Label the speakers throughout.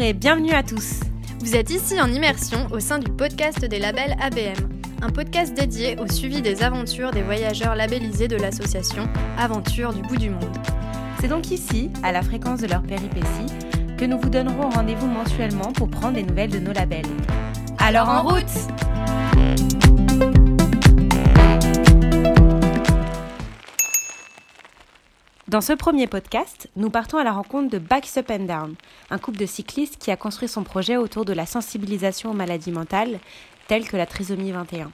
Speaker 1: et bienvenue à tous.
Speaker 2: Vous êtes ici en immersion au sein du podcast des labels ABM, un podcast dédié au suivi des aventures des voyageurs labellisés de l'association Aventure du bout du monde.
Speaker 1: C'est donc ici, à la fréquence de leurs péripéties, que nous vous donnerons rendez-vous mensuellement pour prendre des nouvelles de nos labels. Alors en route Dans ce premier podcast, nous partons à la rencontre de Backs Up and Down, un couple de cyclistes qui a construit son projet autour de la sensibilisation aux maladies mentales, telles que la trisomie 21.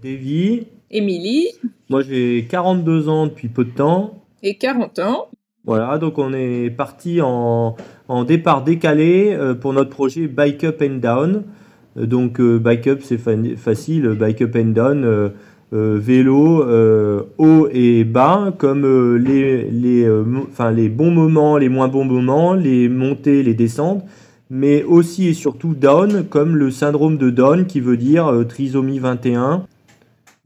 Speaker 3: Davy.
Speaker 4: Émilie.
Speaker 3: Moi j'ai 42 ans depuis peu de temps.
Speaker 4: Et 40 ans.
Speaker 3: Voilà, donc on est parti en, en départ décalé euh, pour notre projet Bike Up and Down. Euh, donc euh, Bike Up c'est facile, Bike Up and Down euh, vélo euh, haut et bas, comme euh, les, les, les bons moments, les moins bons moments, les montées, les descentes, mais aussi et surtout down, comme le syndrome de Down qui veut dire trisomie 21.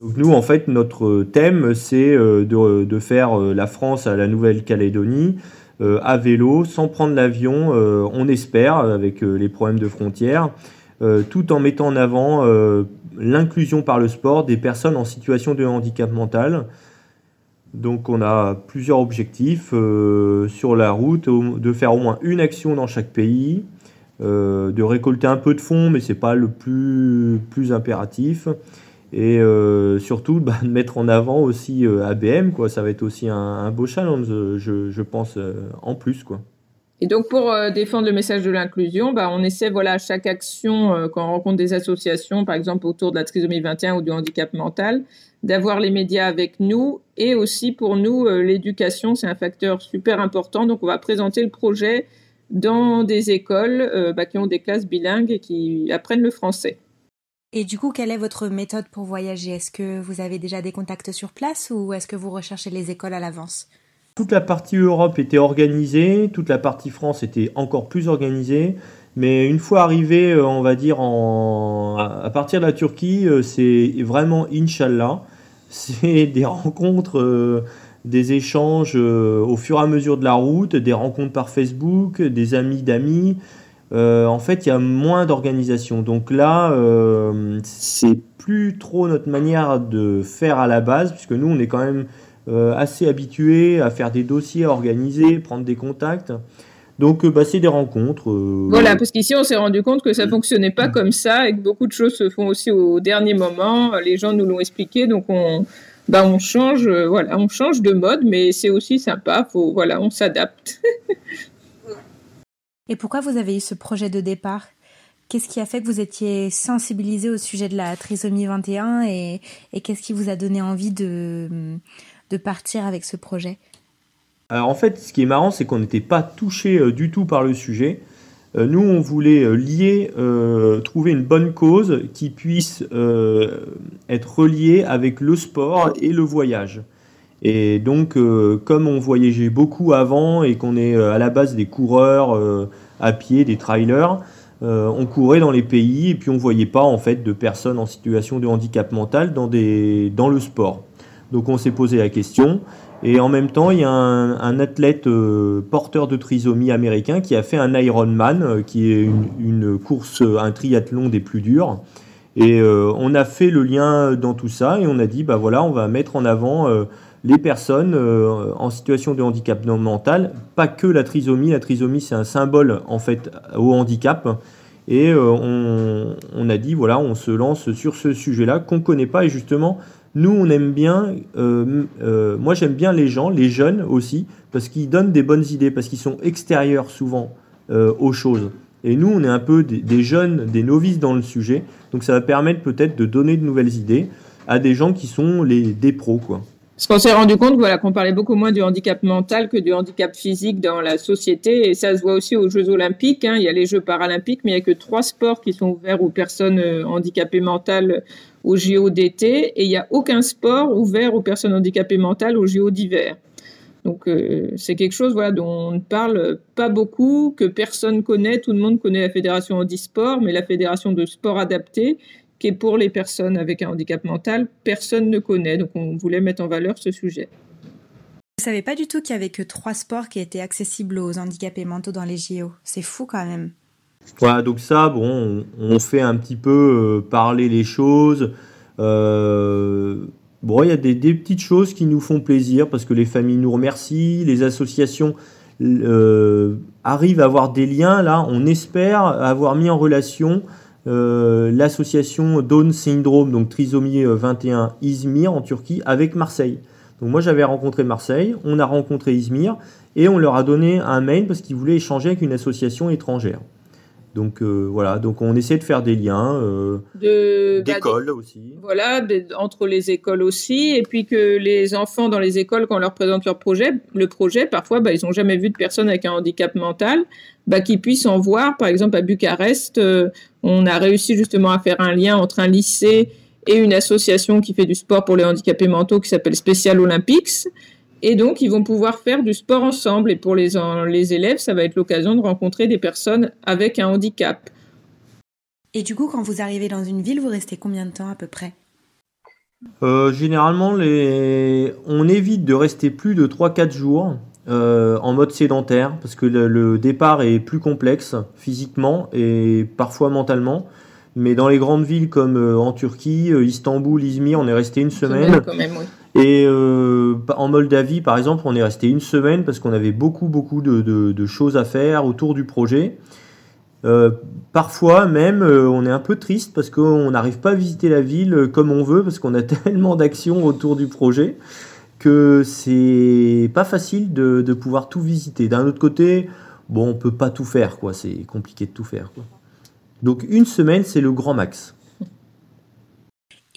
Speaker 3: Donc nous, en fait, notre thème, c'est de, de, faire la France à la Nouvelle-Calédonie à vélo, sans prendre l'avion, on espère, avec les problèmes de frontières, tout en mettant en avant l'inclusion par le sport des personnes en situation de handicap mental. Donc on a plusieurs objectifs euh, sur la route, de faire au moins une action dans chaque pays, euh, de récolter un peu de fonds, mais ce n'est pas le plus, impératif. Et euh, surtout bah, de mettre en avant aussi ABM, quoi. ça va être aussi un, beau challenge, je, je pense, en plus. Quoi.
Speaker 4: Et donc pour euh, défendre le message de l'inclusion, bah, on essaie voilà à chaque action euh, quand on rencontre des associations, par exemple autour de la trisomie 21 ou du handicap mental, d'avoir les médias avec nous et aussi pour nous euh, l'éducation c'est un facteur super important. Donc on va présenter le projet dans des écoles bah, qui ont des classes bilingues et qui apprennent le français.
Speaker 1: Et du coup, quelle est votre méthode pour voyager? Est-ce que vous avez déjà des contacts sur place ou est-ce que vous recherchez les écoles à l'avance?
Speaker 3: Toute la partie Europe était organisée, toute la partie France était encore plus organisée. Mais une fois arrivé, euh, on va dire, à partir de la Turquie, euh, c'est vraiment Inch'Allah. C'est des rencontres, euh, des échanges au fur et à mesure de la route, des rencontres par Facebook, des amis d'amis. en fait, il y a moins d'organisation. Donc là, c'est plus trop notre manière de faire à la base, puisque nous, on est quand même assez habitué à faire des dossiers, à organiser, prendre des contacts. Donc, euh, bah, c'est des rencontres.
Speaker 4: Euh, voilà, parce qu'ici, on s'est rendu compte que ça fonctionnait pas comme ça et que beaucoup de choses se font aussi au dernier moment. Les gens nous l'ont expliqué, donc on, bah, on change, voilà, on change de mode, mais c'est aussi sympa. Faut, voilà, on s'adapte.
Speaker 1: et pourquoi vous avez eu ce projet de départ? Qu'est-ce qui a fait que vous étiez sensibilisé au sujet de la trisomie 21 et, et qu'est-ce qui vous a donné envie de, de partir avec ce projet
Speaker 3: Alors en fait, ce qui est marrant, c'est qu'on n'était pas touché euh, du tout par le sujet. Euh, nous, on voulait euh, lier, trouver une bonne cause qui puisse être reliée avec le sport et le voyage. Et donc, comme on voyageait beaucoup avant et qu'on est à la base des coureurs à pied, des trailers, on courait dans les pays et puis on voyait pas en fait de personnes en situation de handicap mental dans le sport. Donc on s'est posé la question. Et en même temps, il y a un, athlète euh, porteur de trisomie américain qui a fait un Ironman, euh, qui est une, course, un triathlon des plus durs. Et euh, on a fait le lien dans tout ça et on a dit, bah voilà, on va mettre en avant les personnes en situation de handicap mental, pas que la trisomie. La trisomie, c'est un symbole en fait au handicap. Et on, on, a dit, voilà, on se lance sur ce sujet-là qu'on ne connaît pas. Et justement, nous, on aime bien, euh, euh, moi j'aime bien les gens, les jeunes aussi, parce qu'ils donnent des bonnes idées, parce qu'ils sont extérieurs souvent euh, aux choses. Et nous, on est un peu des, jeunes, des novices dans le sujet, donc ça va permettre peut-être de donner de nouvelles idées à des gens qui sont les, des pros, quoi.
Speaker 4: Parce qu'on s'est rendu compte voilà, qu'on parlait beaucoup moins du handicap mental que du handicap physique dans la société. Et ça se voit aussi aux Jeux olympiques. Hein. Il y a les Jeux paralympiques, mais il n'y a que trois sports qui sont ouverts aux personnes handicapées mentales au JO d'été et il n'y a aucun sport ouvert aux personnes handicapées mentales au JO d'hiver. Donc euh, c'est quelque chose voilà, dont on ne parle pas beaucoup, que personne connaît. Tout le monde connaît la fédération handisport, mais la fédération de sport adapté, qui est pour les personnes avec un handicap mental, personne ne connaît. Donc on voulait mettre en valeur ce sujet.
Speaker 1: Vous savez pas du tout qu'il y avait que trois sports qui étaient accessibles aux handicapés mentaux dans les JO. C'est fou quand même.
Speaker 3: Voilà, donc ça, bon, on, fait un petit peu parler les choses. bon, il y a des, petites choses qui nous font plaisir parce que les familles nous remercient, les associations arrivent à avoir des liens. Là, on espère avoir mis en relation euh, l'association Down Syndrome, donc trisomie 21 euh, Izmir en Turquie, avec Marseille. Donc moi j'avais rencontré Marseille, on a rencontré Izmir et on leur a donné un mail parce qu'ils voulaient échanger avec une association étrangère. Donc euh, voilà, donc on essaie de faire des liens,
Speaker 4: bah,
Speaker 3: d'écoles aussi.
Speaker 4: Voilà, entre les écoles aussi, et puis que les enfants dans les écoles, quand on leur présente leur projet, le projet, parfois, bah, ils n'ont jamais vu de personne avec un handicap mental, bah, qu'ils puissent en voir. Par exemple, à Bucarest, on a réussi justement à faire un lien entre un lycée et une association qui fait du sport pour les handicapés mentaux qui s'appelle Special Olympics. Et donc, ils vont pouvoir faire du sport ensemble. Et pour les, les élèves, ça va être l'occasion de rencontrer des personnes avec un handicap.
Speaker 1: Et du coup, quand vous arrivez dans une ville, vous restez combien de temps à peu près?
Speaker 3: Euh, Généralement, les... on évite de rester plus de 3-4 jours. Euh, en mode sédentaire, parce que le, départ est plus complexe physiquement et parfois mentalement. Mais dans les grandes villes comme euh, en Turquie, euh, Istanbul, Izmir, on est resté une semaine. Et en Moldavie, par exemple, on est resté une semaine parce qu'on avait beaucoup, beaucoup de, choses à faire autour du projet. parfois même, on est un peu triste parce qu'on n'arrive pas à visiter la ville comme on veut parce qu'on a tellement d'actions autour du projet que c'est pas facile de, pouvoir tout visiter. D'un autre côté, bon, on peut pas tout faire, quoi. C'est compliqué de tout faire. Donc une semaine, c'est le grand max.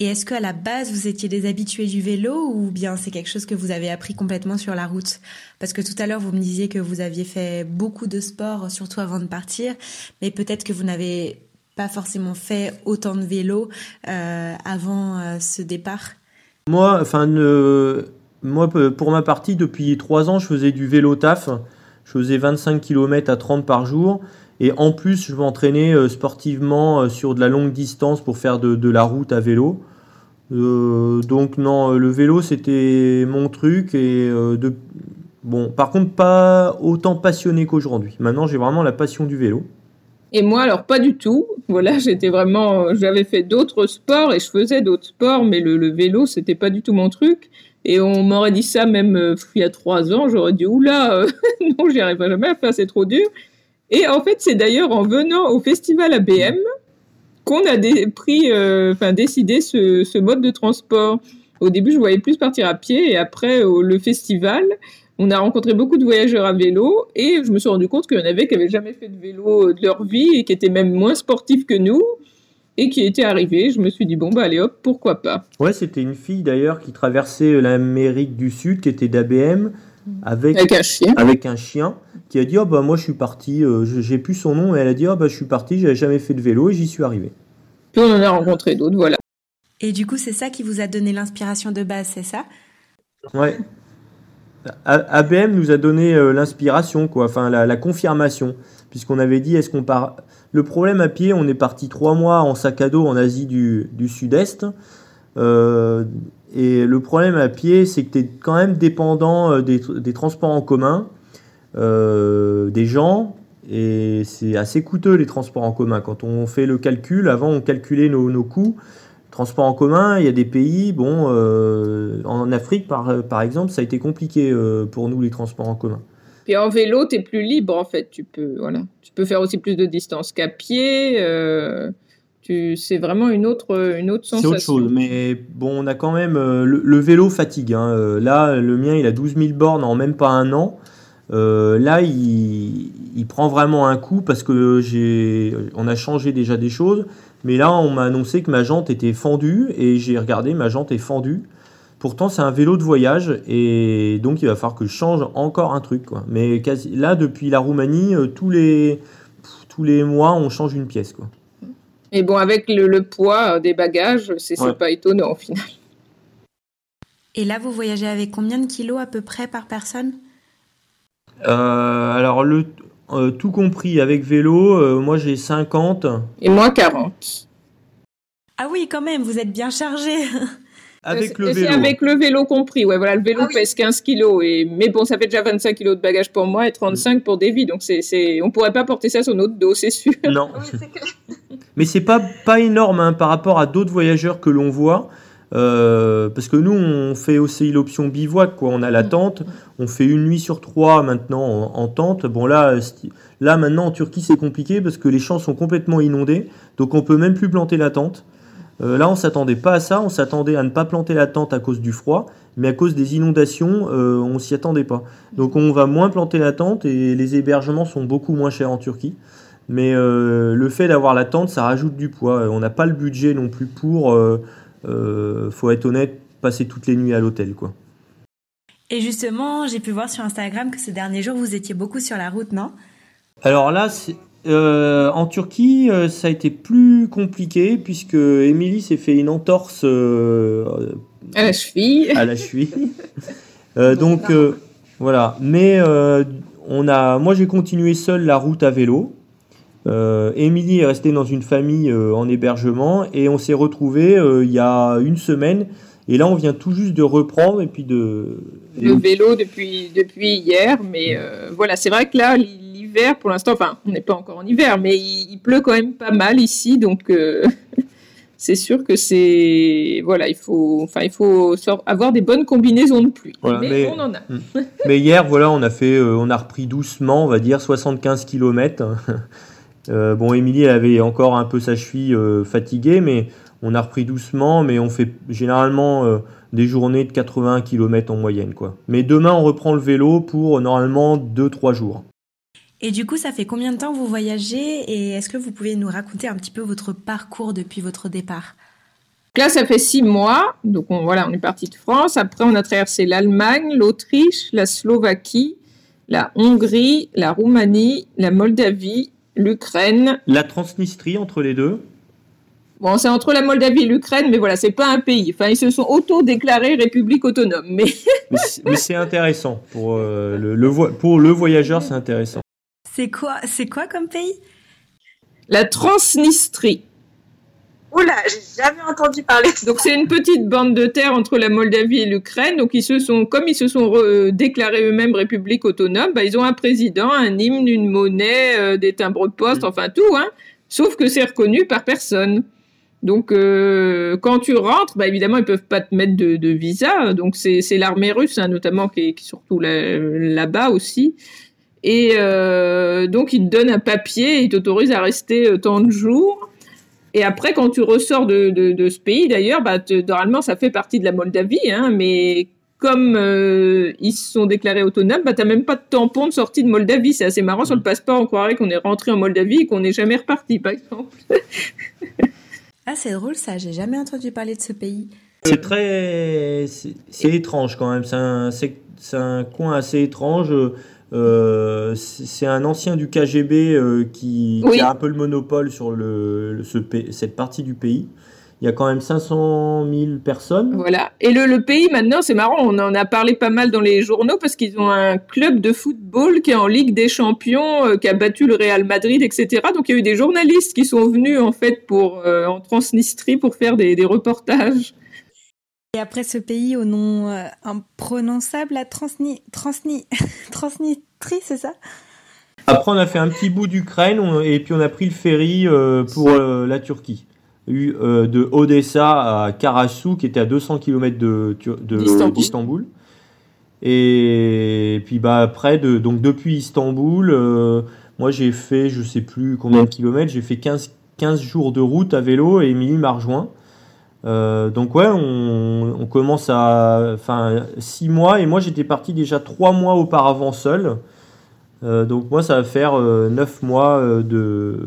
Speaker 1: Et est-ce qu'à la base, vous étiez des habitués du vélo ou bien c'est quelque chose que vous avez appris complètement sur la route? Parce que tout à l'heure, vous me disiez que vous aviez fait beaucoup de sport, surtout avant de partir, mais peut-être que vous n'avez pas forcément fait autant de vélo euh, avant euh, ce départ.
Speaker 3: Moi, enfin, moi, pour ma partie, depuis 3 ans, je faisais du vélo taf. Je faisais 25 km à 30 par jour. Et en plus, je m'entraînais euh, sportivement euh, sur de la longue distance pour faire de, la route à vélo. Euh, donc non, le vélo, c'était mon truc. Et bon, par contre, pas autant passionné qu'aujourd'hui. Maintenant, j'ai vraiment la passion du vélo.
Speaker 4: Et moi, alors pas du tout. Voilà, j'étais vraiment, j'avais fait d'autres sports et je faisais d'autres sports, mais le, vélo, c'était pas du tout mon truc. Et on m'aurait dit ça même il y a trois ans, j'aurais dit oula, non, j'y arriverai jamais faire, c'est trop dur. Et en fait, c'est d'ailleurs en venant au festival ABM qu'on a pris, euh, décidé ce, mode de transport. Au début, je voyais plus partir à pied, et après le festival, on a rencontré beaucoup de voyageurs à vélo, et je me suis rendu compte qu'il y en avait qui n'avaient jamais fait de vélo de leur vie et qui étaient même moins sportifs que nous et qui était arrivée. Je me suis dit, bon, bah allez hop, pourquoi pas.
Speaker 3: Ouais, c'était une fille d'ailleurs qui traversait l'Amérique du Sud, qui était d'ABM, avec,
Speaker 4: avec, un chien.
Speaker 3: Avec un chien, qui a dit, oh bah moi je suis parti, euh, j'ai plus son nom, et elle a dit, oh bah je suis parti, j'avais jamais fait de vélo et j'y suis arrivé.
Speaker 4: Puis on en a rencontré d'autres, voilà.
Speaker 1: Et du coup, c'est ça qui vous a donné l'inspiration de base, c'est ça?
Speaker 3: Ouais. ABM nous a donné euh, l'inspiration, quoi, enfin la, la confirmation, puisqu'on avait dit, est-ce qu'on part? Le problème à pied, on est parti trois mois en sac à dos en Asie du, Sud-Est. Euh, et le problème à pied, c'est que tu es quand même dépendant euh, des, transports en commun, euh, des gens, et c'est assez coûteux les transports en commun. Quand on fait le calcul, avant on calculait nos, nos coûts. Transports en commun, il y a des pays, bon, en Afrique par, par exemple, ça a été compliqué pour nous les transports en commun.
Speaker 4: Et en vélo, tu es plus libre en fait. Tu peux, voilà. tu peux faire aussi plus de distance qu'à pied. Euh, c'est vraiment une autre, une autre sensation.
Speaker 3: C'est autre chose, mais bon, on a quand même. Euh, le, vélo fatigue. Hein. Euh, là, le mien, il a 12 000 bornes en même pas un an. là, il, il, prend vraiment un coup parce que j'ai, on a changé déjà des choses. Mais là, on m'a annoncé que ma jante était fendue et j'ai regardé, ma jante est fendue. Pourtant, c'est un vélo de voyage et donc il va falloir que je change encore un truc. Quoi. Mais là, depuis la Roumanie, euh, tous les, tous les mois, on change une pièce. Quoi.
Speaker 4: Et bon, avec le, poids euh, des bagages, c'est pas étonnant au final.
Speaker 1: Et là, vous voyagez avec combien de kilos à peu près par personne?
Speaker 3: Euh, Alors, le, tout compris avec vélo, moi j'ai 50.
Speaker 4: Et moi 40.
Speaker 1: Ah oui, quand même, vous êtes bien chargé.
Speaker 3: Avec
Speaker 4: Euh,
Speaker 3: le
Speaker 4: c'est
Speaker 3: vélo.
Speaker 4: avec le vélo compris. Ouais, voilà, le vélo
Speaker 5: Ah oui.
Speaker 4: pèse 15 kilos. Et... Mais bon, ça fait déjà 25 kilos de bagages pour moi et 35 pour Davy. Donc, c'est, c'est... on pourrait pas porter ça sur notre dos, c'est sûr.
Speaker 3: Non,
Speaker 5: Oui, clair.
Speaker 3: mais c'est pas, pas énorme hein, par rapport à d'autres voyageurs que l'on voit. Euh, parce que nous, on fait aussi l'option bivouac, quoi. On a la tente, on fait une nuit sur trois maintenant en, en tente. Bon, là, là, maintenant en Turquie, c'est compliqué parce que les champs sont complètement inondés, donc on peut même plus planter la tente. Euh, là, on s'attendait pas à ça, on s'attendait à ne pas planter la tente à cause du froid, mais à cause des inondations, euh, on s'y attendait pas. Donc, on va moins planter la tente et les hébergements sont beaucoup moins chers en Turquie. Mais euh, le fait d'avoir la tente, ça rajoute du poids. On n'a pas le budget non plus pour, euh, euh, faut être honnête, passer toutes les nuits à l'hôtel, quoi.
Speaker 6: Et justement, j'ai pu voir sur Instagram que ces derniers jours, vous étiez beaucoup sur la route, non?
Speaker 3: Alors là, c'est- euh, en Turquie, euh, ça a été plus compliqué puisque Émilie s'est fait une entorse euh,
Speaker 4: À la cheville.
Speaker 3: à la cheville. Donc voilà. Mais on a, moi j'ai continué seul la route à vélo. Émilie est restée dans une famille en hébergement et on s'est retrouvé il y a une semaine. Et là, on vient tout juste de reprendre et puis de.
Speaker 4: le vélo depuis, depuis hier. Mais voilà, c'est vrai que là, l'hiver, pour l'instant, enfin, on n'est pas encore en hiver, mais il, il pleut quand même pas mal ici. Donc, euh, c'est sûr que c'est. Voilà, il faut, enfin, il faut avoir des bonnes combinaisons de pluie.
Speaker 3: Voilà,
Speaker 4: mais,
Speaker 3: mais-
Speaker 4: on en a.
Speaker 3: Mais hier, voilà, on a fait, euh, on a repris doucement, on va dire 75 km. Euh, bon, Émilie, elle avait encore un peu sa cheville fatiguée, mais on a repris doucement. Mais on fait généralement des journées de 80 km en moyenne, quoi. Mais demain, on reprend le vélo pour normalement 2-3 jours.
Speaker 6: Et du coup, ça fait combien de temps que vous voyagez Et est-ce que vous pouvez nous raconter un petit peu votre parcours depuis votre départ?
Speaker 4: Donc là, ça fait six mois. Donc on, voilà, on est parti de France. Après, on a traversé l'Allemagne, l'Autriche, la Slovaquie, la Hongrie, la Roumanie, la Moldavie, l'Ukraine.
Speaker 3: La Transnistrie entre les deux?
Speaker 4: Bon, c'est entre la Moldavie et l'Ukraine, mais voilà, c'est pas un pays. Enfin, ils se sont auto-déclarés république autonome. Mais
Speaker 3: Mais c'est- intéressant pour, euh, le, pour le voyageur, c'est intéressant.
Speaker 6: C'est quoi, c'est quoi comme pays?
Speaker 4: La Transnistrie.
Speaker 5: Oula, j'ai jamais entendu parler de
Speaker 4: Donc c'est une petite bande de terre entre la Moldavie et l'Ukraine. Donc ils se sont, comme ils se sont re- déclarés eux-mêmes république autonome, bah, ils ont un président, un hymne, une monnaie, euh, des timbres-poste,
Speaker 3: Mm.
Speaker 4: enfin tout. Hein. Sauf que c'est reconnu par personne. Donc euh, quand tu rentres, bah, évidemment ils peuvent pas te mettre de, de visa. Donc c'est l'armée russe hein, notamment qui est, qui est surtout là- là-bas aussi. Et euh, donc ils te donnent un papier, ils t'autorisent à rester euh, tant de jours. Et après, quand tu ressors de, de, de ce pays, d'ailleurs, bah, te- normalement, ça fait partie de la Moldavie, hein, mais comme euh, ils se sont déclarés autonomes, bah, tu même pas de tampon de sortie de Moldavie. C'est assez marrant. Sur le passeport, on croirait qu'on est rentré en Moldavie et qu'on n'est jamais reparti, par exemple.
Speaker 6: Ah, c'est drôle ça, j'ai jamais entendu parler de ce pays.
Speaker 3: C'est très. C'est étrange quand même. C'est un, un coin assez étrange. Euh, c'est un ancien du KGB euh, qui, a un peu le monopole sur le, ce, cette partie du pays. Il y a quand même 500 000 personnes.
Speaker 4: Voilà. Et le, le pays, maintenant, c'est marrant, on en a parlé pas mal dans les journaux parce qu'ils ont un club de football qui est en Ligue des Champions, euh, qui a battu le Real Madrid, etc. Donc il y a eu des journalistes qui sont venus, en fait, pour, en Transnistrie pour faire des, des reportages.
Speaker 6: Et après ce pays au nom euh, imprononçable, la Transni... Transni... Transnistrie, c'est ça?
Speaker 3: Après, on a fait un petit bout d'Ukraine on- et puis on a pris le ferry euh, pour euh, la Turquie. Eu- euh, de Odessa à Karasu, qui était à 200 km de, de-
Speaker 4: D'Istanbul.
Speaker 3: Et puis bah, après, de, donc depuis Istanbul, euh, moi j'ai fait, je sais plus combien de kilomètres, j'ai fait 15, 15 jours de route à vélo et Émilie m'a rejoint. Euh, donc ouais, on, on commence à, enfin, 6 mois et moi j'étais parti déjà 3 mois auparavant seul. Euh, donc moi ça va faire 9 mois euh, de,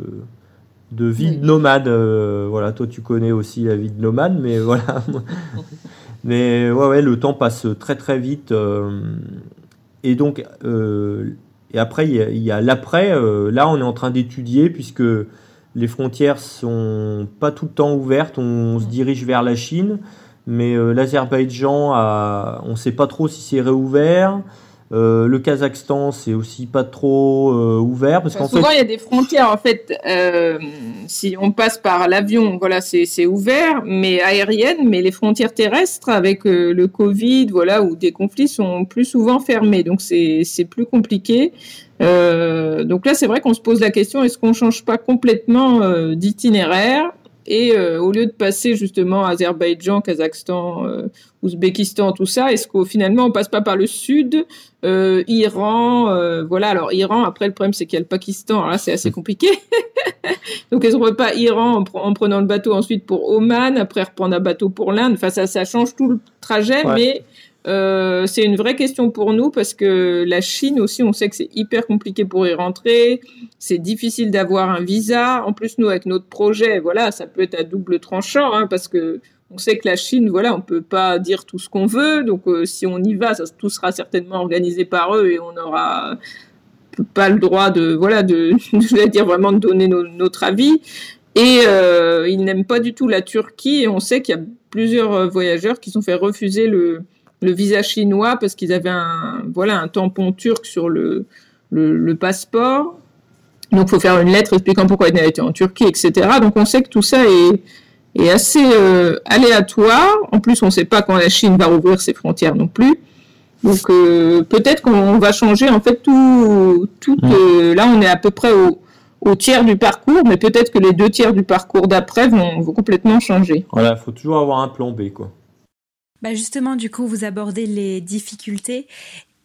Speaker 3: de vie
Speaker 4: Oui.
Speaker 3: de nomade. euh, voilà, toi tu connais aussi la vie de nomade, mais voilà. mais ouais, ouais, le temps passe très très vite. euh, et donc, euh, et après il y a, l'après. euh, là on est en train d'étudier puisque les frontières sont pas tout le temps ouvertes. On se dirige vers la Chine, mais euh, l'Azerbaïdjan, a- on ne sait pas trop si c'est réouvert. Euh, le Kazakhstan, c'est aussi pas trop euh, ouvert parce qu'en
Speaker 4: souvent il y a des frontières en fait. Euh, si on passe par l'avion, voilà, c'est ouvert, mais aérienne, mais les frontières terrestres avec le Covid, voilà, où des conflits sont plus souvent fermés, donc c'est plus compliqué. donc là, c'est vrai qu'on se pose la question est-ce qu'on change pas complètement d'itinéraire? Et euh, au lieu de passer justement Azerbaïdjan, Kazakhstan, euh, Ouzbékistan, tout ça, est-ce qu'au finalement on passe pas par le sud, euh, Iran, voilà. Alors Iran, après le problème c'est qu'il y a le Pakistan, alors là c'est assez compliqué. Donc est-ce qu'on ne pas Iran en, prenant le bateau ensuite pour Oman, après reprendre un bateau pour l'Inde? Enfin ça, ça change tout le trajet, mais euh, c'est une vraie question pour nous parce que la Chine aussi, on sait que c'est hyper compliqué pour y rentrer. C'est difficile d'avoir un visa. En plus, nous, avec notre projet, voilà, ça peut être à double tranchant hein, parce que on sait que la Chine, voilà, on peut pas dire tout ce qu'on veut. Donc, euh, si on y va, ça, tout sera certainement organisé par eux et on n'aura pas le droit de, voilà, de, je vais dire vraiment de donner notre avis. Et euh, ils n'aiment pas du tout la Turquie. Et on sait qu'il y a plusieurs voyageurs qui sont fait refuser le, le visa chinois parce qu'ils avaient un, voilà, un tampon turc sur le, le, passeport. Donc, il faut faire une lettre expliquant pourquoi il été en Turquie, etc. Donc, on sait que tout ça est, est assez euh, aléatoire. En plus, on ne sait pas quand la Chine va rouvrir ses frontières non plus. Donc, euh, peut-être qu'on va changer, en fait, tout. tout euh, là, on est à peu près au, au tiers du parcours, mais peut-être que les deux tiers du parcours d'après vont, vont complètement changer.
Speaker 3: Voilà, il faut toujours avoir un plan B, quoi.
Speaker 6: Bah justement, du coup, vous abordez les difficultés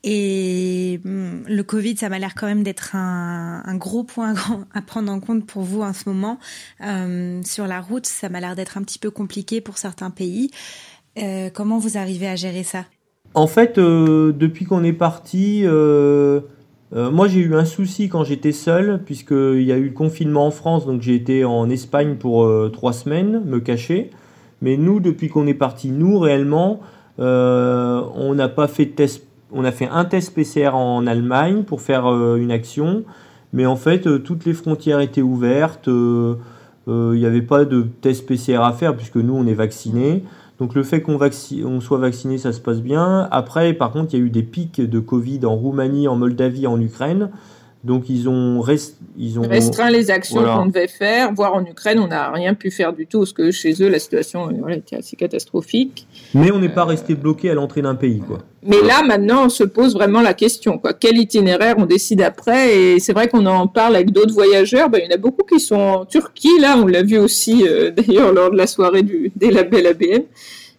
Speaker 6: et hum, le Covid, ça m'a l'air quand même d'être un, gros point à prendre en compte pour vous en ce moment. Hum, sur la route, ça m'a l'air d'être un petit peu compliqué pour certains pays. Euh, comment vous arrivez à gérer ça?
Speaker 3: En fait, euh, depuis qu'on est parti, euh, moi j'ai eu un souci quand j'étais seul, puisqu'il y a eu le confinement en France, donc j'ai été en Espagne pour trois semaines, me cacher. Mais nous, depuis qu'on est parti, nous réellement, euh, on n'a pas fait de test. On a fait un test PCR en Allemagne pour faire euh, une action, mais en fait, euh, toutes les frontières étaient ouvertes. Il n'y avait pas de test PCR à faire puisque nous, on est vaccinés. Donc le fait qu'on on soit vacciné, ça se passe bien. Après, par contre, il y a eu des pics de Covid en Roumanie, en Moldavie, en Ukraine. Donc ils ont, ils ont
Speaker 4: restreint les actions qu'on devait faire, voire en Ukraine, on n'a rien pu faire du tout, parce que chez eux, la situation était assez catastrophique.
Speaker 3: Mais on n'est pas resté bloqué à l'entrée d'un pays. Quoi.
Speaker 4: Mais là, maintenant, on se pose vraiment la question. Quoi. Quel itinéraire on décide après? Et c'est vrai qu'on en parle avec d'autres voyageurs. Ben, il y en a beaucoup qui sont en Turquie, là, on l'a vu aussi euh, d'ailleurs lors de la soirée du, des labels ABM.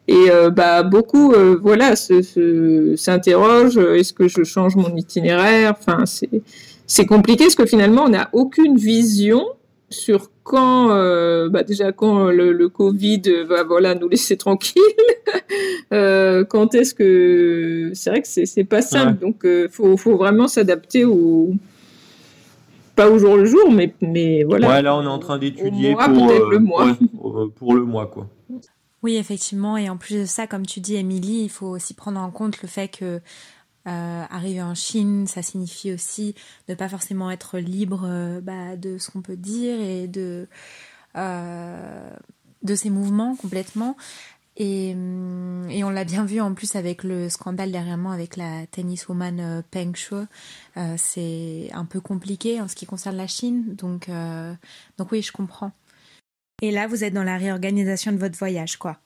Speaker 4: Et euh, bah, beaucoup euh, voilà, s'interrogent, est-ce que je change mon itinéraire? Enfin, c'est c'est compliqué parce que finalement, on n'a aucune vision sur quand, euh, bah déjà quand le, Covid va voilà nous laisser tranquilles. euh, quand est-ce que c'est vrai que c'est pas simple, donc euh, faut, faut vraiment s'adapter au pas au jour le jour, mais mais voilà.
Speaker 3: Ouais, là on est en train d'étudier pour euh, le mois. pour le mois quoi.
Speaker 6: Oui, effectivement, et en plus de ça, comme tu dis, Émilie, il faut aussi prendre en compte le fait que euh, arriver en Chine, ça signifie aussi ne pas forcément être libre euh, bah, de ce qu'on peut dire et de, euh, de ses mouvements complètement. Et, hum, et on l'a bien vu en plus avec le scandale dernièrement avec la tenniswoman Peng Shuai. c'est un peu compliqué en ce qui concerne la Chine. Donc, donc oui, je comprends. Et là, vous êtes dans la réorganisation de votre voyage, quoi.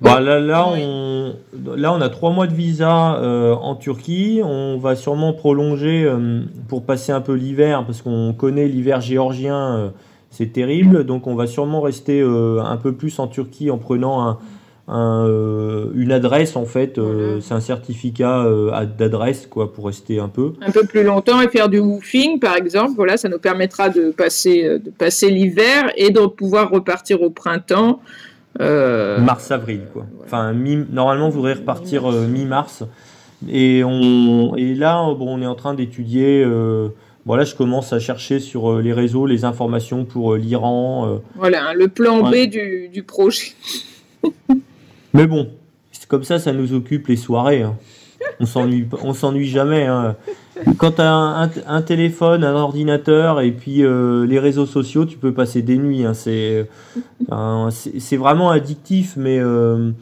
Speaker 3: Bah, là, là, on, là, on a trois mois de visa euh, en Turquie. On va sûrement prolonger euh, pour passer un peu l'hiver, parce qu'on connaît l'hiver géorgien, euh, c'est terrible. Donc, on va sûrement rester un peu plus en Turquie en prenant un, une adresse, en fait. C'est un certificat d'adresse, quoi, pour rester un peu.
Speaker 4: Un peu plus longtemps et faire du woofing, par exemple. Voilà, ça nous permettra de passer, de passer l'hiver et de pouvoir repartir au printemps.
Speaker 3: Euh, Mars-avril, quoi. Enfin, normalement, on voudrait repartir euh, mi-mars. Et, on, et là, bon, on est en train d'étudier. Euh, voilà, je commence à chercher sur les réseaux les informations pour l'Iran.
Speaker 4: voilà, le plan B du, du projet.
Speaker 3: Mais bon, c'est comme ça, ça nous occupe les soirées. Hein. On s'ennuie, on s'ennuie jamais. Hein. Quand tu as un, téléphone, un ordinateur et puis euh, les réseaux sociaux, tu peux passer des nuits. Hein. C'est, c'est vraiment addictif, mais euh,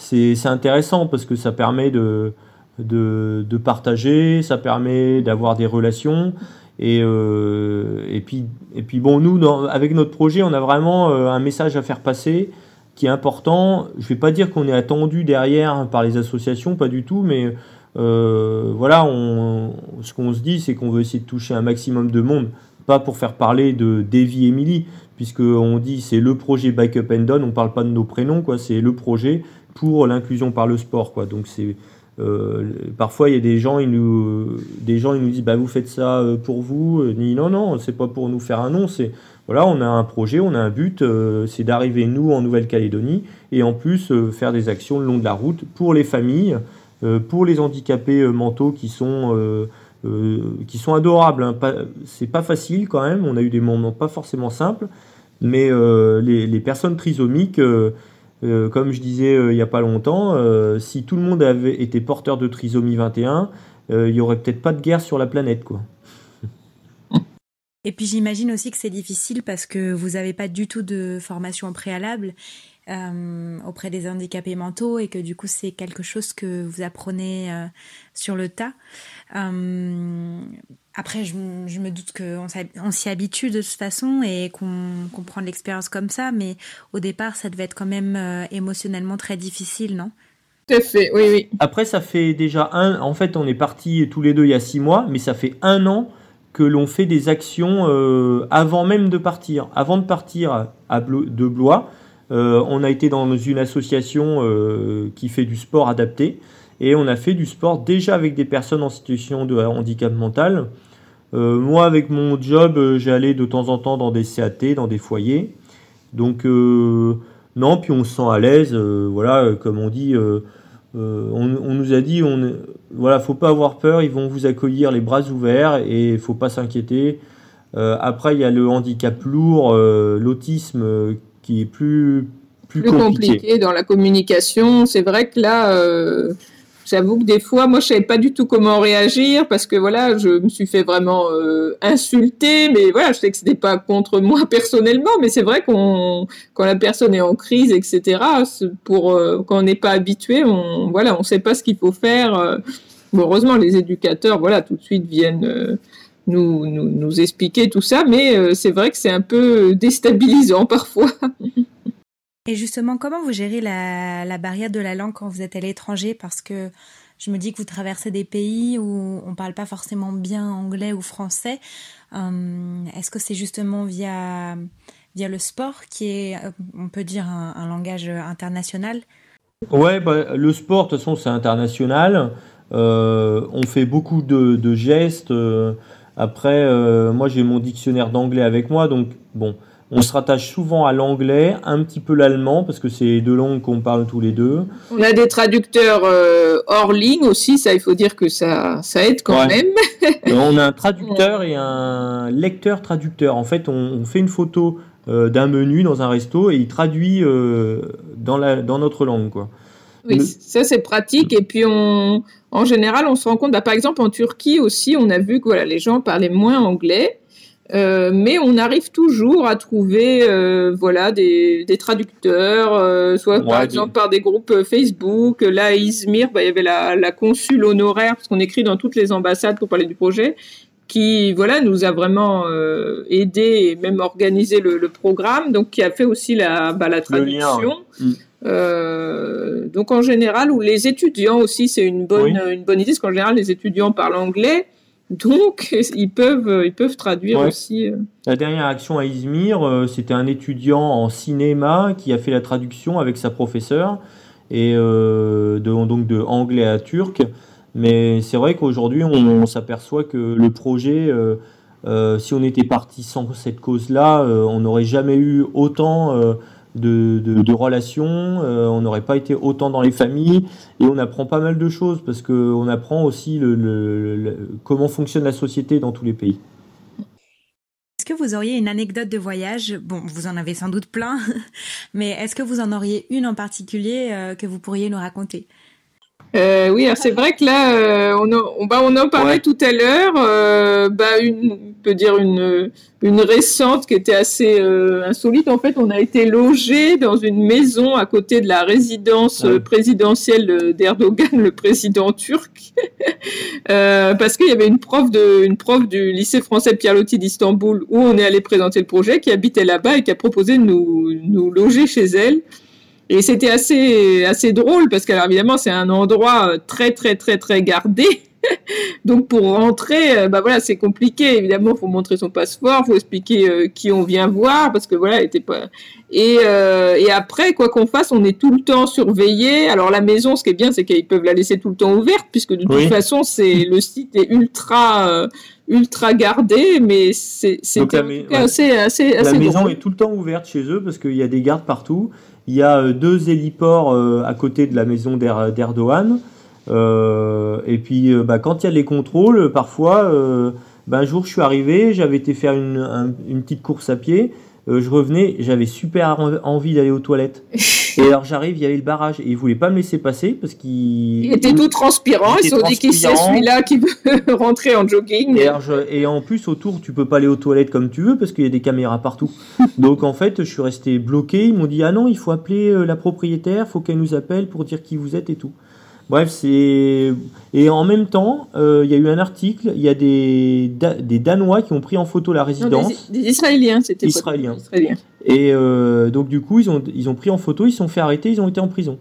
Speaker 3: c'est intéressant parce que ça permet de, partager, ça permet d'avoir des relations. Et, euh, puis, et puis nous, avec notre projet, on a vraiment euh, un message à faire passer qui est important. Je ne vais pas dire qu'on est attendu derrière par les associations, pas du tout, mais euh, voilà, ce qu'on se dit, c'est qu'on veut essayer de toucher un maximum de monde, pas pour faire parler de Davy Emily, puisqu'on dit c'est le projet Bike Up and Down, on parle pas de nos prénoms, quoi, c'est le projet pour l'inclusion par le sport. Quoi. Donc c'est euh, parfois, il y a des gens, ils nous, des gens, ils nous disent, bah, vous faites ça euh, pour vous. Ni non, non, c'est pas pour nous faire un nom. C'est voilà, on a un projet, on a un but, c'est d'arriver nous en Nouvelle-Calédonie et en plus faire des actions le long de la route pour les familles, pour les handicapés mentaux qui sont qui sont adorables. Hein. c'est pas facile quand même. On a eu des moments pas forcément simples, mais les, personnes trisomiques euh, comme je disais euh, il n'y a pas longtemps, euh, si tout le monde avait été porteur de trisomie 21, il n'y aurait peut-être pas de guerre sur la planète. quoi.
Speaker 6: Et puis j'imagine aussi que c'est difficile parce que vous n'avez pas du tout de formation préalable auprès des handicapés mentaux et que du coup c'est quelque chose que vous apprenez sur le tas. Après, je, me doute qu'on s'y habitue de toute façon et qu'on prend de l'expérience comme ça, mais au départ, ça devait être quand même euh, émotionnellement très difficile, non?
Speaker 4: Tout à fait, oui, oui.
Speaker 3: Après, ça fait déjà un. En fait, on est partis tous les deux il y a six mois, mais ça fait un an que l'on fait des actions euh, avant même de partir. Avant de partir à de Blois, euh, on a été dans une association qui fait du sport adapté et on a fait du sport déjà avec des personnes en situation de handicap mental. Euh, moi, avec mon job, euh, j'allais de temps en temps dans des CAT, dans des foyers. Donc, euh, non, puis on se sent à l'aise. voilà, comme on dit, on, nous a dit, on, voilà, faut pas avoir peur, ils vont vous accueillir les bras ouverts et faut pas s'inquiéter. après, il y a le handicap lourd, l'autisme qui est plus plus,
Speaker 4: plus compliqué. dans la communication. C'est vrai que là, J'avoue que des fois, moi, je savais pas du tout comment réagir parce que voilà, je me suis fait vraiment euh, insulter, mais voilà, je sais que c'était pas contre moi personnellement, mais c'est vrai qu'on, quand la personne est en crise, etc., pour euh, quand on n'est pas habitué, on voilà, on sait pas ce qu'il faut faire. Euh. heureusement, les éducateurs, voilà, tout de suite viennent. Nous, nous, nous, expliquer tout ça, mais c'est vrai que c'est un peu déstabilisant parfois.
Speaker 6: Et justement, comment vous gérez la, la, barrière de la langue quand vous êtes à l'étranger? Parce que je me dis que vous traversez des pays où on ne parle pas forcément bien anglais ou français. Hum, est-ce que c'est justement via, via le sport qui est, on peut dire, un, langage international?
Speaker 3: Ouais, bah, le sport, de toute façon, c'est international. Euh, on fait beaucoup de, de gestes. Euh, après, euh, moi, j'ai mon dictionnaire d'anglais avec moi, donc bon, on se rattache souvent à l'anglais, un petit peu l'allemand, parce que c'est deux langues qu'on parle tous les deux.
Speaker 4: On a des traducteurs euh, hors ligne aussi, ça il faut dire que ça, ça aide quand même.
Speaker 3: On a un traducteur et un lecteur-traducteur. En fait, on, fait une photo euh, d'un menu dans un resto et il traduit dans, la, dans notre langue. Quoi.
Speaker 4: Oui, ça c'est pratique. Et puis on, en général, on se rend compte, bah, par exemple en Turquie aussi, on a vu que voilà, les gens parlaient moins anglais. Euh, mais on arrive toujours à trouver euh, voilà des, des traducteurs, euh, soit par exemple par des groupes Facebook. Là à Izmir, bah, il y avait la, la consul honoraire parce qu'on écrit dans toutes les ambassades pour parler du projet, qui voilà nous a vraiment aidé et même organisé le, le, programme, donc qui a fait aussi la, bah, la traduction. Mm. donc en général, ou les étudiants aussi, c'est une bonne une bonne idée parce qu'en général les étudiants parlent anglais. Donc, ils peuvent, ils peuvent traduire aussi. Euh.
Speaker 3: La dernière action à Izmir, euh, c'était un étudiant en cinéma qui a fait la traduction avec sa professeure, et euh, de, donc de anglais à turc. Mais c'est vrai qu'aujourd'hui, on, s'aperçoit que le projet, si on était parti sans cette cause-là, on n'aurait jamais eu autant de, relations, euh, on n'aurait pas été autant dans les familles et on apprend pas mal de choses parce qu'on apprend aussi le, comment fonctionne la société dans tous les pays.
Speaker 6: Est-ce que vous auriez une anecdote de voyage? Bon, vous en avez sans doute plein, mais est-ce que vous en auriez une en particulier euh, que vous pourriez nous raconter?
Speaker 4: Euh, oui, c'est vrai que là, euh, on, en, on, bah, on en parlait tout à l'heure. Euh, bah, une, on peut dire une, une récente qui était assez euh, insolite. En fait, on a été logé dans une maison à côté de la résidence
Speaker 3: oui.
Speaker 4: présidentielle d'Erdogan, le président turc, Euh, parce qu'il y avait une prof de, une prof du lycée français Pierre Loti d'Istanbul où on est allé présenter le projet, qui habitait là-bas et qui a proposé de nous, nous loger chez elle. Et c'était assez, assez drôle parce que, alors, évidemment, c'est un endroit euh, très, très, très, très gardé. Donc, pour rentrer, euh, bah voilà, c'est compliqué. Évidemment, faut montrer son passeport, faut expliquer euh, qui on vient voir parce que voilà, était pas. Et, euh, et après, quoi qu'on fasse, on est tout le temps surveillé. Alors, la maison, ce qui est bien, c'est qu'ils peuvent la laisser tout le temps ouverte puisque de toute façon, c'est le site est ultra, euh, ultra gardé, mais c'est
Speaker 3: ouais.
Speaker 4: assez, assez,
Speaker 3: La
Speaker 4: assez
Speaker 3: maison
Speaker 4: drôle.
Speaker 3: est tout le temps ouverte chez eux parce qu'il y a des gardes partout. Il y a euh, deux héliports euh, à côté de la maison d'Er- d'Erdogan. Euh, et puis, bah, quand il y a les contrôles, parfois, bah, un jour je suis arrivé, j'avais été faire une, un- une petite course à pied. Je revenais, j'avais super en- envie d'aller aux toilettes. Et alors j'arrive, il y avait le barrage et ils voulaient pas me laisser passer parce qu'ils.
Speaker 4: Il était tout transpirant.
Speaker 3: Il
Speaker 4: Ils se sont dit qui c'est celui-là qui veut rentrer en jogging.
Speaker 3: Et, alors, je- et en plus, autour, tu peux pas aller aux toilettes comme tu veux parce qu'il y a des caméras partout. Donc en fait, je suis resté bloqué. Ils m'ont dit Ah non, il faut appeler euh, la propriétaire, faut qu'elle nous appelle pour dire qui vous êtes et tout. Bref, c'est. Et en même temps, euh, il y a eu un article il y a des, Da- des Danois qui ont pris en photo la
Speaker 4: Non,
Speaker 3: résidence.
Speaker 4: des, des Israéliens, c'était
Speaker 3: Israéliens.
Speaker 4: Israéliens.
Speaker 3: Et euh, donc, du coup, ils ont, ils ont pris en photo, ils se sont fait arrêter, ils ont été en prison.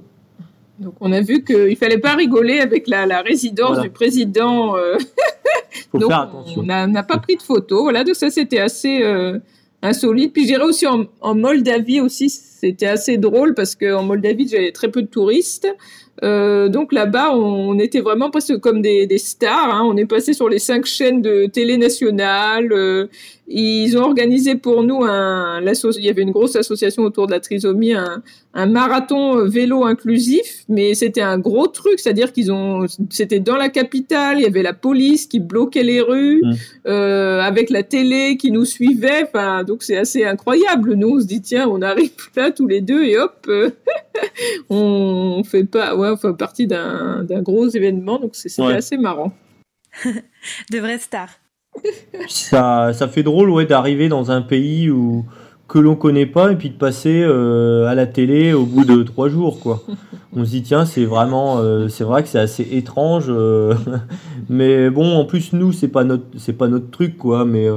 Speaker 4: Donc on a vu qu'il fallait pas rigoler avec la, la résidence
Speaker 3: Voilà.
Speaker 4: du président. euh,
Speaker 3: faut
Speaker 4: donc
Speaker 3: faire attention.
Speaker 4: on n'a pas pris de photos. Voilà, donc ça c'était assez euh, insolite. Puis j'irai aussi en, en Moldavie aussi, c'était assez drôle parce qu'en Moldavie j'avais très peu de touristes. Euh, donc là-bas, on, était vraiment presque comme des, des stars. hein. On est passé sur les cinq chaînes de télé nationales. euh, ils ont organisé pour nous un. Il y avait une grosse association autour de la trisomie, un, un marathon euh, vélo inclusif, mais c'était un gros truc, c'est-à-dire qu'ils ont, c'était dans la capitale, il y avait la police qui bloquait les rues,
Speaker 3: Mm.
Speaker 4: euh, avec la télé qui nous suivait, enfin, donc c'est assez incroyable. Nous, on se dit tiens, on arrive là tous les deux et hop, euh, on fait pas, ouais, on fait partie d'un d'un gros événement, donc c'est- c'était
Speaker 3: Ouais.
Speaker 4: assez marrant.
Speaker 6: De vraies stars.
Speaker 3: Ça, ça fait drôle ouais, d'arriver dans un pays où, que l'on connaît pas et puis de passer euh, à la télé au bout de trois jours. Quoi. On se dit, tiens, c'est vraiment, euh, c'est vrai que c'est assez étrange. euh, mais bon, en plus, nous, c'est pas notre, c'est pas notre truc. quoi. Mais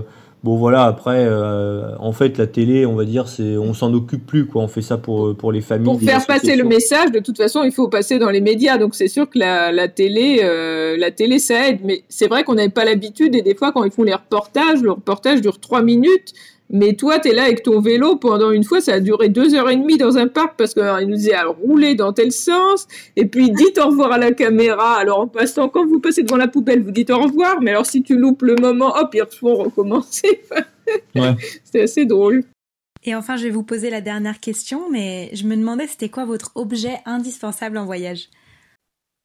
Speaker 3: bon, voilà, après, euh, en fait, la télé, on va dire, c'est, on s'en occupe plus. Quoi. On fait ça pour, pour les familles.
Speaker 4: Pour faire passer le message, de toute façon, il faut passer dans les médias. Donc c'est sûr que la, la télé, euh, la télé, ça aide. Mais c'est vrai qu'on n'avait pas l'habitude. Et des fois, quand ils font les reportages, le reportage dure trois minutes. Mais toi, tu es là avec ton vélo pendant une fois, ça a duré deux heures et demie dans un parc parce qu'il nous disait à rouler dans tel sens. Et puis, dites au revoir à la caméra. Alors, en passant, quand vous passez devant la poubelle, vous dites au revoir. Mais alors, si tu loupes le moment, hop, ils font recommencer.
Speaker 3: Ouais.
Speaker 4: C'était assez drôle.
Speaker 6: Et enfin, je vais vous poser la dernière question, mais je me demandais c'était quoi votre objet indispensable en voyage?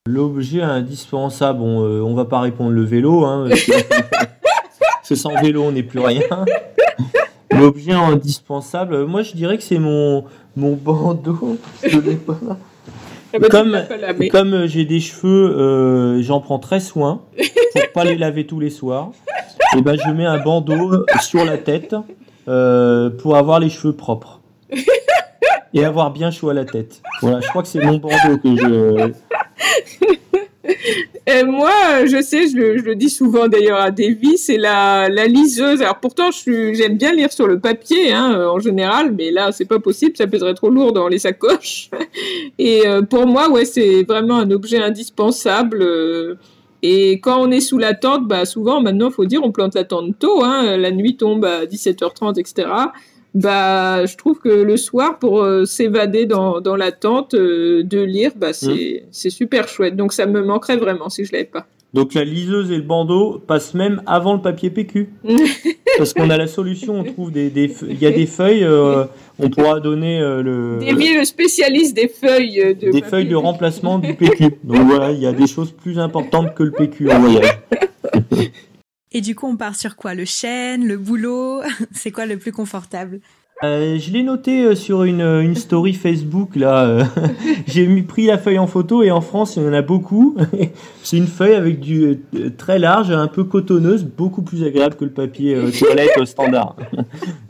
Speaker 3: L'objet indispensable, bon, euh, on va pas répondre le vélo, hein, parce que sans vélo on n'est plus rien. L'objet indispensable, euh, moi je dirais que c'est mon, mon bandeau. Je l'ai pas là.
Speaker 4: Ah bah,
Speaker 3: Comme- euh, j'ai des cheveux, euh, j'en prends très soin pour pas les laver tous les soirs. Et ben je mets un bandeau sur la tête euh, pour avoir les cheveux propres et avoir bien chaud à la tête. Voilà, je crois que c'est mon bandeau que je.
Speaker 4: Et moi, euh, je sais, je le, dis souvent d'ailleurs à Davy, c'est la, la liseuse. Alors pourtant, j'aime bien lire sur le papier hein, euh, en général, mais là, c'est pas possible, ça pèserait trop lourd dans les sacoches. Et euh, pour moi, ouais, c'est vraiment un objet indispensable. euh, et quand on est sous la tente, bah souvent, maintenant, faut dire, on plante la tente tôt. Hein, la nuit tombe à 17h30, etc. Bah, je trouve que le soir, pour euh, s'évader dans, dans la tente, euh, de lire, bah, c'est c'est super chouette. Donc, ça me manquerait vraiment si je l'avais pas.
Speaker 3: Donc la liseuse et le bandeau passent même avant le papier PQ. Parce qu'on a la solution, on trouve des, des il y a des feuilles, euh, on pourra donner euh, le,
Speaker 4: est le spécialiste des feuilles de
Speaker 3: des feuilles de remplacement du PQ. Donc voilà, il y a des choses plus importantes que le PQ en voyage.
Speaker 6: Et du coup, on part sur quoi? Le chêne, le boulot? C'est quoi le plus confortable?
Speaker 3: Euh, je l'ai noté euh, sur une, une, story Facebook là. euh, J'ai pris la feuille en photo et en France il y en a beaucoup. C'est une feuille avec du euh, très large, un peu cotonneuse, beaucoup plus agréable que le papier euh, toilette euh, standard.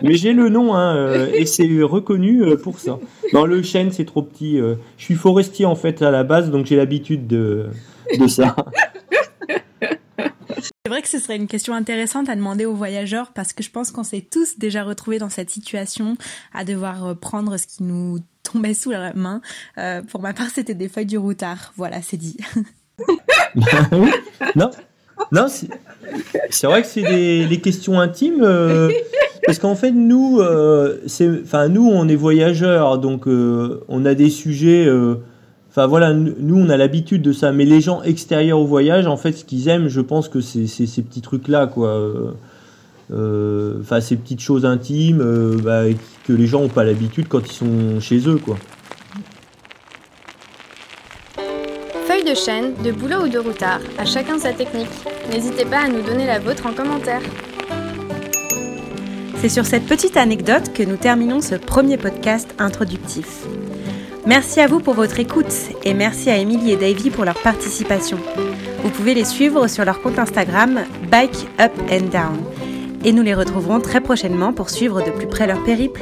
Speaker 3: Mais j'ai le nom hein, euh, et c'est reconnu euh, pour ça. Dans le chêne c'est trop petit. euh. Je suis forestier en fait à la base donc j'ai l'habitude de de ça.
Speaker 6: C'est vrai que ce serait une question intéressante à demander aux voyageurs parce que je pense qu'on s'est tous déjà retrouvés dans cette situation à devoir euh, prendre ce qui nous tombait sous la main. Euh, pour ma part, c'était des feuilles du routard. Voilà, c'est dit.
Speaker 3: Non, non, c'est vrai que c'est des, questions intimes euh, parce qu'en fait nous, euh, nous on est voyageurs donc on a des sujets. Enfin voilà, nous on a l'habitude de ça, mais les gens extérieurs au voyage, en fait, ce qu'ils aiment, je pense que c'est ces petits trucs-là, quoi. Euh, euh, Enfin, ces petites choses intimes euh, bah, que les gens n'ont pas l'habitude quand ils sont chez eux, quoi.
Speaker 2: Feuille de chêne, de boulot ou de routard, à chacun sa technique. N'hésitez pas à nous donner la vôtre en commentaire.
Speaker 1: C'est sur cette petite anecdote que nous terminons ce premier podcast introductif. Merci à vous pour votre écoute et merci à Émilie et Davy pour leur participation. Vous pouvez les suivre sur leur compte Instagram Bike Up and Down. Et nous les retrouverons très prochainement pour suivre de plus près leur périple.